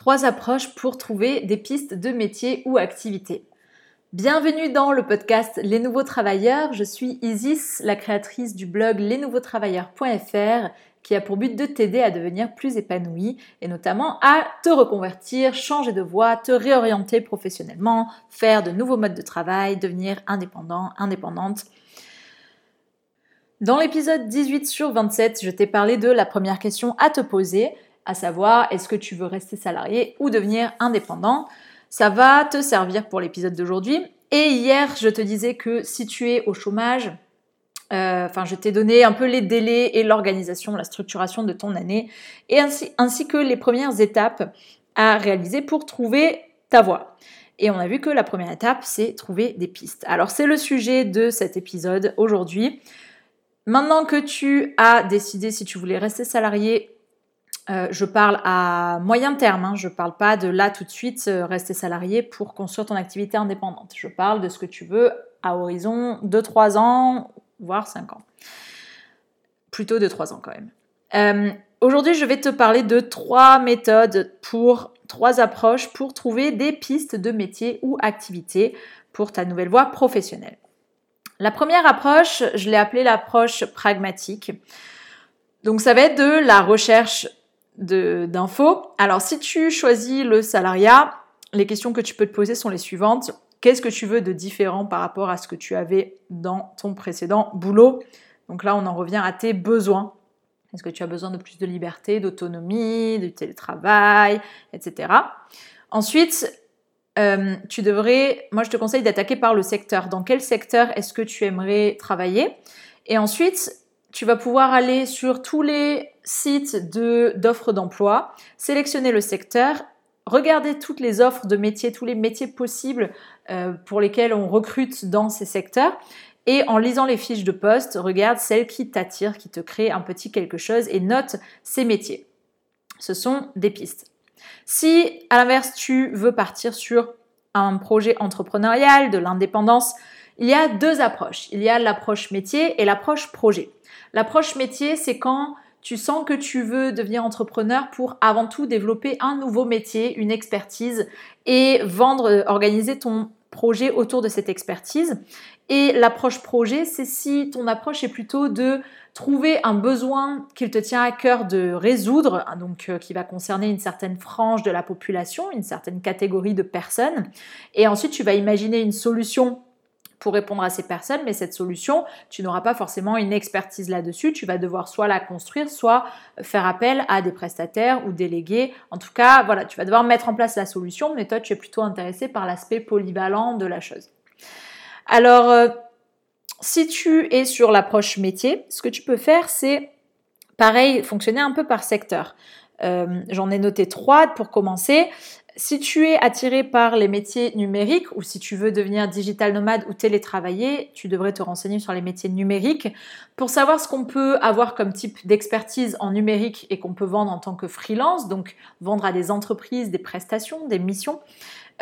Trois approches pour trouver des pistes de métier ou activité. Bienvenue dans le podcast Les Nouveaux Travailleurs. Je suis Isis, la créatrice du blog lesnouveautravailleurs.fr qui a pour but de t'aider à devenir plus épanoui et notamment à te reconvertir, changer de voie, te réorienter professionnellement, faire de nouveaux modes de travail, devenir indépendant, indépendante. Dans l'épisode 18 sur 27, je t'ai parlé de la première question à te poser, à savoir est-ce que tu veux rester salarié ou devenir indépendant? Ça va te servir pour l'épisode d'aujourd'hui. Et hier, je te disais que si tu es au chômage, euh, je t'ai donné un peu les délais et l'organisation, la structuration de ton année, et ainsi, ainsi que les premières étapes à réaliser pour trouver ta voie. Et on a vu que la première étape, c'est trouver des pistes. Alors, c'est le sujet de cet épisode aujourd'hui. Maintenant que tu as décidé si tu voulais rester salarié euh, je parle à moyen terme, hein. je ne parle pas de là tout de suite euh, rester salarié pour construire ton activité indépendante. Je parle de ce que tu veux à horizon de 3 ans, voire 5 ans. Plutôt de 3 ans quand même. Euh, aujourd'hui, je vais te parler de trois méthodes pour trois approches pour trouver des pistes de métier ou activité pour ta nouvelle voie professionnelle. La première approche, je l'ai appelée l'approche pragmatique. Donc ça va être de la recherche d'infos. Alors si tu choisis le salariat, les questions que tu peux te poser sont les suivantes. Qu'est-ce que tu veux de différent par rapport à ce que tu avais dans ton précédent boulot? Donc là, on en revient à tes besoins. Est-ce que tu as besoin de plus de liberté, d'autonomie, de télétravail, etc. Ensuite, euh, tu devrais, moi je te conseille d'attaquer par le secteur. Dans quel secteur est-ce que tu aimerais travailler? Et ensuite, tu vas pouvoir aller sur tous les sites d'offres d'emploi, sélectionner le secteur, regarder toutes les offres de métiers, tous les métiers possibles euh, pour lesquels on recrute dans ces secteurs. Et en lisant les fiches de poste, regarde celles qui t'attirent, qui te créent un petit quelque chose et note ces métiers. Ce sont des pistes. Si, à l'inverse, tu veux partir sur un projet entrepreneurial, de l'indépendance, il y a deux approches. Il y a l'approche métier et l'approche projet. L'approche métier, c'est quand tu sens que tu veux devenir entrepreneur pour avant tout développer un nouveau métier, une expertise et vendre, euh, organiser ton projet autour de cette expertise. Et l'approche projet, c'est si ton approche est plutôt de trouver un besoin qu'il te tient à cœur de résoudre, hein, donc euh, qui va concerner une certaine frange de la population, une certaine catégorie de personnes. Et ensuite, tu vas imaginer une solution pour répondre à ces personnes, mais cette solution, tu n'auras pas forcément une expertise là-dessus, tu vas devoir soit la construire, soit faire appel à des prestataires ou délégués. En tout cas, voilà, tu vas devoir mettre en place la solution, mais toi, tu es plutôt intéressé par l'aspect polyvalent de la chose. Alors, euh, si tu es sur l'approche métier, ce que tu peux faire, c'est pareil, fonctionner un peu par secteur. Euh, j'en ai noté trois pour commencer. Si tu es attiré par les métiers numériques ou si tu veux devenir digital nomade ou télétravailler, tu devrais te renseigner sur les métiers numériques pour savoir ce qu'on peut avoir comme type d'expertise en numérique et qu'on peut vendre en tant que freelance, donc vendre à des entreprises des prestations, des missions.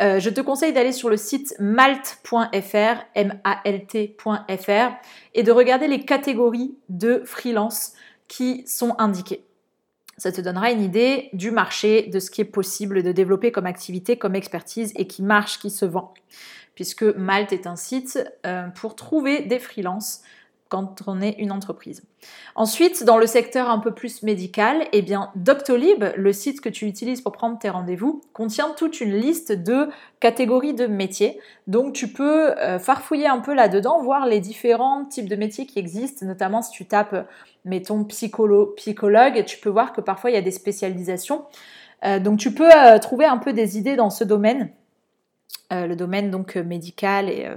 Euh, je te conseille d'aller sur le site malt.fr, M-A-L-T.fr, et de regarder les catégories de freelance qui sont indiquées. Ça te donnera une idée du marché, de ce qui est possible de développer comme activité, comme expertise et qui marche, qui se vend. Puisque Malte est un site euh, pour trouver des freelances quand on est une entreprise. Ensuite, dans le secteur un peu plus médical, eh bien, Doctolib, le site que tu utilises pour prendre tes rendez-vous, contient toute une liste de catégories de métiers. Donc, tu peux euh, farfouiller un peu là-dedans, voir les différents types de métiers qui existent, notamment si tu tapes, mettons, psycholo psychologue, tu peux voir que parfois il y a des spécialisations. Euh, donc, tu peux euh, trouver un peu des idées dans ce domaine, le domaine donc médical et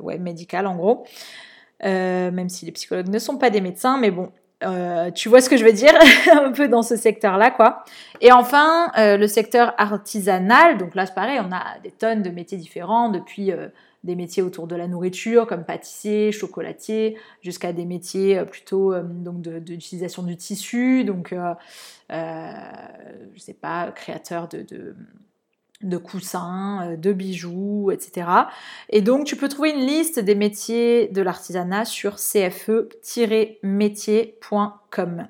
ouais, médical en gros. Euh, même si les psychologues ne sont pas des médecins, mais bon, euh, tu vois ce que je veux dire, un peu dans ce secteur-là, quoi. Et enfin, euh, le secteur artisanal, donc là c'est pareil, on a des tonnes de métiers différents, depuis des métiers autour de la nourriture, comme pâtissier, chocolatier, jusqu'à des métiers plutôt donc d'utilisation du tissu, donc je sais pas, créateur de, de de coussins, euh, de bijoux, etc. Et donc tu peux trouver une liste des métiers de l'artisanat sur cfe-métier.com.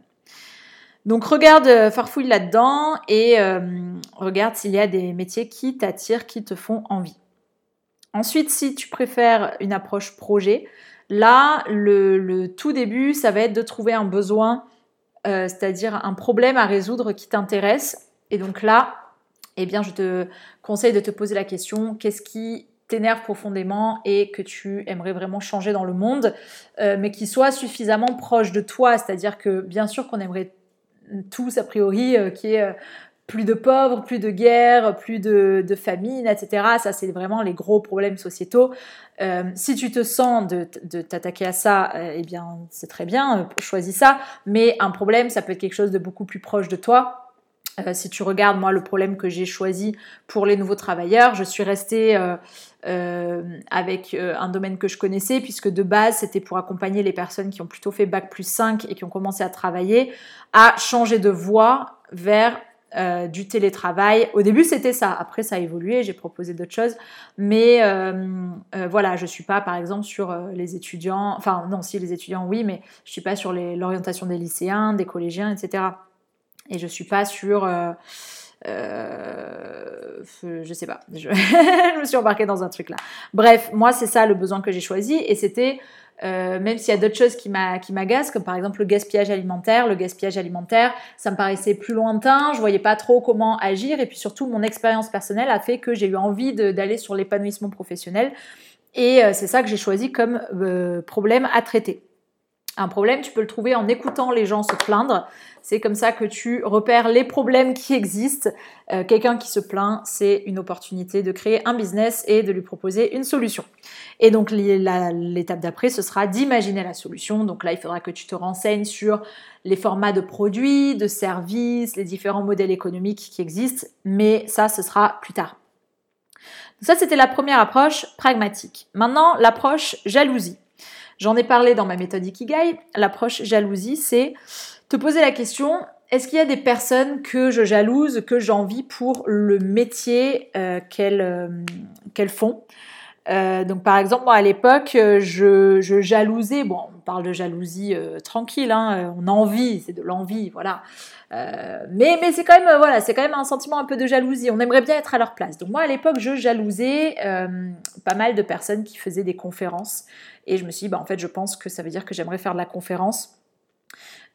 Donc regarde, euh, farfouille là-dedans et euh, regarde s'il y a des métiers qui t'attirent, qui te font envie. Ensuite, si tu préfères une approche projet, là, le, tout début, ça va être de trouver un besoin, c'est-à-dire un problème à résoudre qui t'intéresse. Et donc là, eh bien, je te conseille de te poser la question, qu'est-ce qui t'énerve profondément et que tu aimerais vraiment changer dans le monde, mais qui soit suffisamment proche de toi? C'est-à-dire que bien sûr qu'on aimerait tous a priori euh, qui est euh, plus de pauvres, plus de guerres, plus de, famine, etc. Ça, c'est vraiment les gros problèmes sociétaux. Euh, si tu te sens de, t'attaquer à ça, eh bien, c'est très bien, choisis ça. Mais un problème, ça peut être quelque chose de beaucoup plus proche de toi. Si tu regardes, moi, le problème que j'ai choisi pour les nouveaux travailleurs, je suis restée avec un domaine que je connaissais, puisque de base, c'était pour accompagner les personnes qui ont plutôt fait Bac plus 5 et qui ont commencé à travailler à changer de voie vers euh, du télétravail. Au début, c'était ça. Après, ça a évolué. J'ai proposé d'autres choses. Mais euh, euh, voilà, je suis pas, par exemple, sur les étudiants. Enfin, non, si les étudiants, oui, mais je suis pas sur l'orientation des lycéens, des collégiens, etc. Et je suis pas sur. je sais pas. Je... je me suis embarquée dans un truc là. Bref, moi, c'est ça le besoin que j'ai choisi. Et c'était euh, même s'il y a d'autres choses qui m'agacent, comme par exemple le gaspillage alimentaire. Le gaspillage alimentaire, ça me paraissait plus lointain, je voyais pas trop comment agir, et puis surtout mon expérience personnelle a fait que j'ai eu envie d'aller sur l'épanouissement professionnel, et euh, c'est ça que j'ai choisi comme euh, problème à traiter. Un problème, tu peux le trouver en écoutant les gens se plaindre. C'est comme ça que tu repères les problèmes qui existent. Euh, quelqu'un qui se plaint, c'est une opportunité de créer un business et de lui proposer une solution. Et donc l'étape d'après, ce sera d'imaginer la solution. Donc là, il faudra que tu te renseignes sur les formats de produits, de services, les différents modèles économiques qui existent. Mais ça, ce sera plus tard. ça, c'était la première approche pragmatique. Maintenant, l'approche jalousie. J'en ai parlé dans ma méthode Ikigai. L'approche jalousie, c'est te poser la question est-ce qu'il y a des personnes que je jalouse, que j'envie pour le métier euh, euh, qu'elles font? Euh, donc par exemple, moi à l'époque, je, jalousais, bon, on parle de jalousie tranquille, hein, on envie, c'est de l'envie, voilà. mais c'est quand même voilà, c'est quand même un sentiment un peu de jalousie. On aimerait bien être à leur place. Donc moi à l'époque, je jalousais pas mal de personnes qui faisaient des conférences et je me suis dit, bah, en fait, je pense que ça veut dire que j'aimerais faire de la conférence.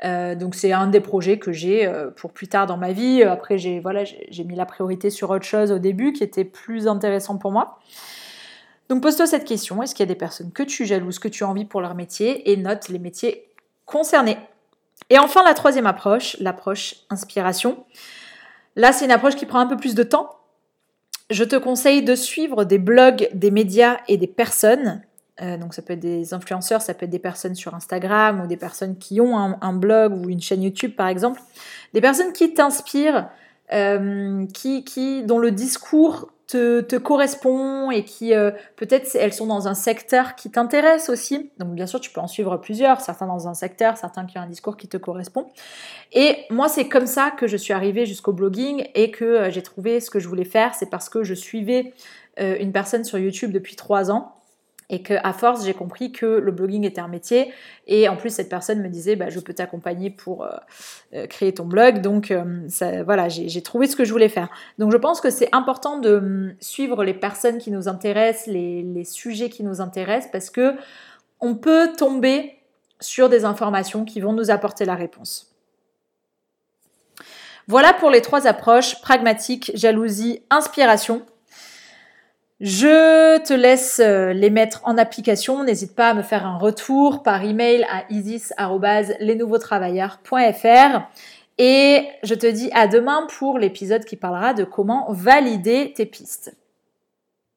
Euh, donc c'est un des projets que j'ai euh, pour plus tard dans ma vie. Après j'ai voilà j'ai mis la priorité sur autre chose au début qui était plus intéressant pour moi. Donc pose-toi cette question est-ce qu'il y a des personnes que tu jalouses, que tu as envie pour leur métier et note les métiers concernés. Et enfin la troisième approche, l'approche inspiration. Là c'est une approche qui prend un peu plus de temps. Je te conseille de suivre des blogs, des médias et des personnes euh, donc ça peut être des influenceurs, ça peut être des personnes sur Instagram ou des personnes qui ont un, blog ou une chaîne YouTube par exemple. Des personnes qui t'inspirent, euh, qui, qui, dont le discours te, te correspond et qui euh, peut-être elles sont dans un secteur qui t'intéresse aussi. Donc bien sûr tu peux en suivre plusieurs, certains dans un secteur, certains qui ont un discours qui te correspond. Et moi c'est comme ça que je suis arrivée jusqu'au blogging et que j'ai trouvé ce que je voulais faire. C'est parce que je suivais une personne sur YouTube depuis trois ans et que à force j'ai compris que le blogging était un métier. Et en plus cette personne me disait bah, je peux t'accompagner pour euh, euh, créer ton blog. Donc euh, voilà j'ai trouvé ce que je voulais faire. Donc je pense que c'est important de hum, suivre les personnes qui nous intéressent les, les, sujets qui nous intéressent parce que on peut tomber sur des informations qui vont nous apporter la réponse. Voilà pour les trois approches. Pragmatique jalousie inspiration je te laisse euh, les mettre en application. N'hésite pas à me faire un retour par email à isis@lesnouveautravailleurs.fr et je te dis à demain pour l'épisode qui parlera de comment valider tes pistes.